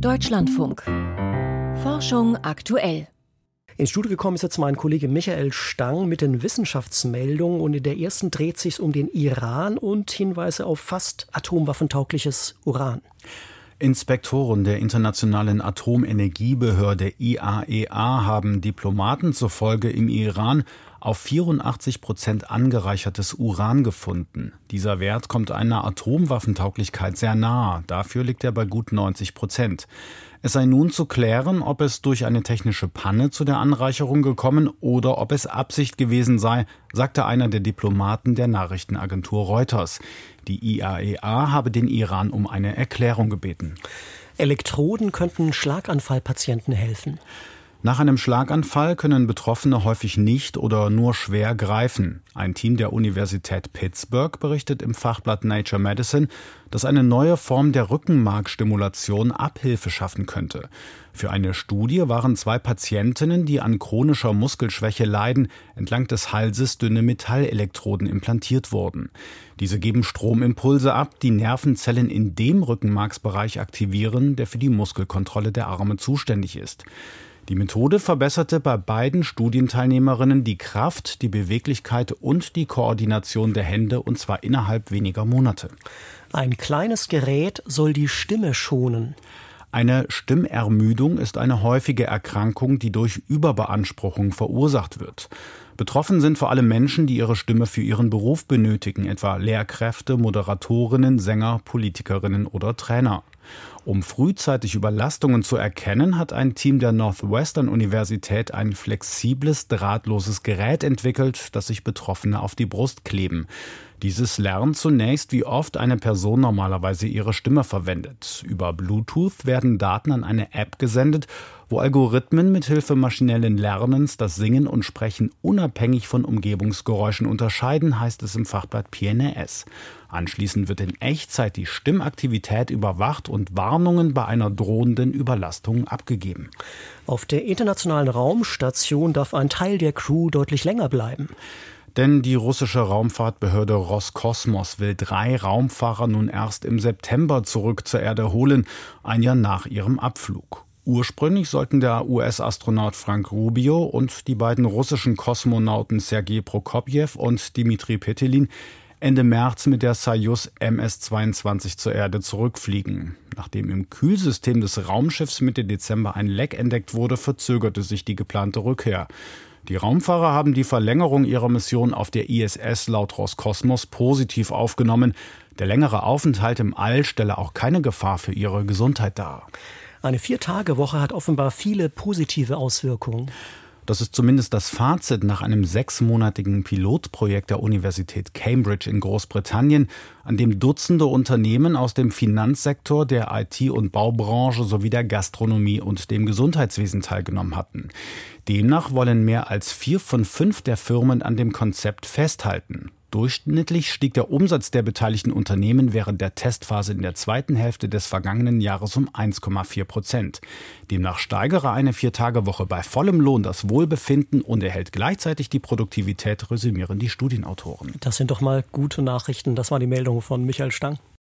Deutschlandfunk. Forschung aktuell. Ins Studio gekommen ist jetzt mein Kollege Michael Stang mit den Wissenschaftsmeldungen und in der ersten dreht sich um den Iran und Hinweise auf fast atomwaffentaugliches Uran. Inspektoren der Internationalen Atomenergiebehörde IAEA e haben Diplomaten zufolge im Iran auf 84 Prozent angereichertes Uran gefunden. Dieser Wert kommt einer Atomwaffentauglichkeit sehr nahe. Dafür liegt er bei gut 90 Prozent. Es sei nun zu klären, ob es durch eine technische Panne zu der Anreicherung gekommen oder ob es Absicht gewesen sei, sagte einer der Diplomaten der Nachrichtenagentur Reuters. Die IAEA e habe den Iran um eine Erklärung gebeten. Elektroden könnten Schlaganfallpatienten helfen. Nach einem Schlaganfall können Betroffene häufig nicht oder nur schwer greifen. Ein Team der Universität Pittsburgh berichtet im Fachblatt Nature Medicine, dass eine neue Form der Rückenmarkstimulation Abhilfe schaffen könnte. Für eine Studie waren zwei Patientinnen, die an chronischer Muskelschwäche leiden, entlang des Halses dünne Metallelektroden implantiert worden. Diese geben Stromimpulse ab, die Nervenzellen in dem Rückenmarksbereich aktivieren, der für die Muskelkontrolle der Arme zuständig ist. Die Methode verbesserte bei beiden Studienteilnehmerinnen die Kraft, die Beweglichkeit und die Koordination der Hände, und zwar innerhalb weniger Monate. Ein kleines Gerät soll die Stimme schonen. Eine Stimmermüdung ist eine häufige Erkrankung, die durch Überbeanspruchung verursacht wird. Betroffen sind vor allem Menschen, die ihre Stimme für ihren Beruf benötigen, etwa Lehrkräfte, Moderatorinnen, Sänger, Politikerinnen oder Trainer. Um frühzeitig Überlastungen zu erkennen, hat ein Team der Northwestern Universität ein flexibles, drahtloses Gerät entwickelt, das sich Betroffene auf die Brust kleben. Dieses lernt zunächst, wie oft eine Person normalerweise ihre Stimme verwendet. Über Bluetooth werden Daten an eine App gesendet, wo Algorithmen mithilfe maschinellen Lernens das Singen und Sprechen unabhängig von Umgebungsgeräuschen unterscheiden, heißt es im Fachblatt PNRS. Anschließend wird in Echtzeit die Stimmaktivität überwacht und Warnungen bei einer drohenden Überlastung abgegeben. Auf der internationalen Raumstation darf ein Teil der Crew deutlich länger bleiben. Denn die russische Raumfahrtbehörde Roskosmos will drei Raumfahrer nun erst im September zurück zur Erde holen, ein Jahr nach ihrem Abflug. Ursprünglich sollten der US-Astronaut Frank Rubio und die beiden russischen Kosmonauten Sergei Prokopjew und Dmitri Petelin Ende März mit der Soyuz MS-22 zur Erde zurückfliegen. Nachdem im Kühlsystem des Raumschiffs Mitte Dezember ein Leck entdeckt wurde, verzögerte sich die geplante Rückkehr. Die Raumfahrer haben die Verlängerung ihrer Mission auf der ISS laut Roskosmos positiv aufgenommen. Der längere Aufenthalt im All stelle auch keine Gefahr für ihre Gesundheit dar. Eine Vier-Tage-Woche hat offenbar viele positive Auswirkungen. Das ist zumindest das Fazit nach einem sechsmonatigen Pilotprojekt der Universität Cambridge in Großbritannien, an dem Dutzende Unternehmen aus dem Finanzsektor, der IT- und Baubranche sowie der Gastronomie und dem Gesundheitswesen teilgenommen hatten. Demnach wollen mehr als vier von fünf der Firmen an dem Konzept festhalten. Durchschnittlich stieg der Umsatz der beteiligten Unternehmen während der Testphase in der zweiten Hälfte des vergangenen Jahres um 1,4 Prozent. Demnach steigere eine Viertagewoche bei vollem Lohn das Wohlbefinden und erhält gleichzeitig die Produktivität, resümieren die Studienautoren. Das sind doch mal gute Nachrichten. Das war die Meldung von Michael Stang.